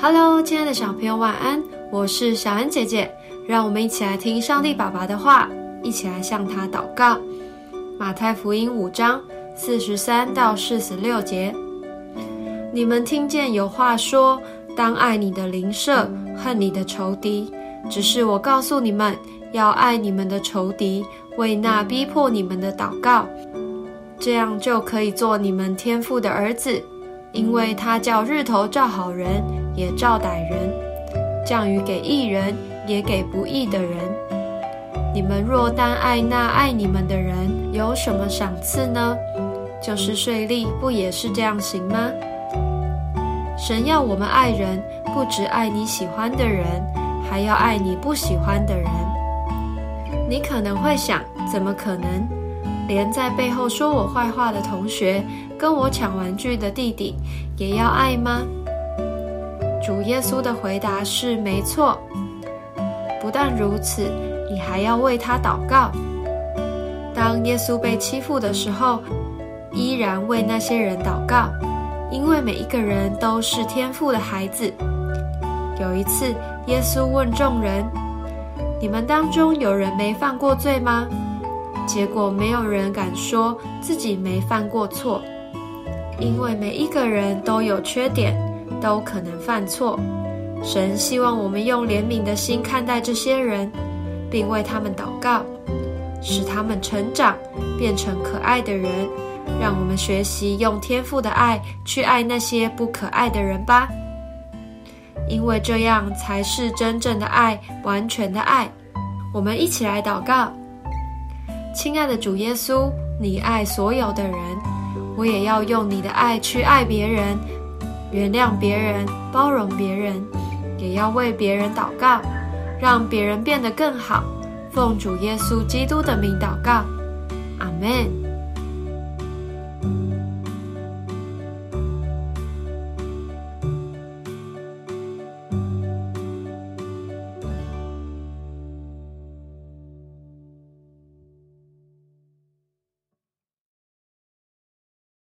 Hello，亲爱的小朋友，晚安！我是小恩姐姐，让我们一起来听上帝爸爸的话，一起来向他祷告。马太福音五章四十三到四十六节，你们听见有话说，当爱你的邻舍，恨你的仇敌。只是我告诉你们，要爱你们的仇敌，为那逼迫你们的祷告，这样就可以做你们天父的儿子，因为他叫日头照好人。也照歹人，降雨给义人，也给不义的人。你们若单爱那爱你们的人，有什么赏赐呢？就是税吏，不也是这样行吗？神要我们爱人，不只爱你喜欢的人，还要爱你不喜欢的人。你可能会想，怎么可能？连在背后说我坏话的同学，跟我抢玩具的弟弟，也要爱吗？主耶稣的回答是：没错。不但如此，你还要为他祷告。当耶稣被欺负的时候，依然为那些人祷告，因为每一个人都是天父的孩子。有一次，耶稣问众人：“你们当中有人没犯过罪吗？”结果没有人敢说自己没犯过错，因为每一个人都有缺点。都可能犯错，神希望我们用怜悯的心看待这些人，并为他们祷告，使他们成长，变成可爱的人。让我们学习用天赋的爱去爱那些不可爱的人吧，因为这样才是真正的爱，完全的爱。我们一起来祷告：亲爱的主耶稣，你爱所有的人，我也要用你的爱去爱别人。原谅别人，包容别人，也要为别人祷告，让别人变得更好。奉主耶稣基督的名祷告，阿门。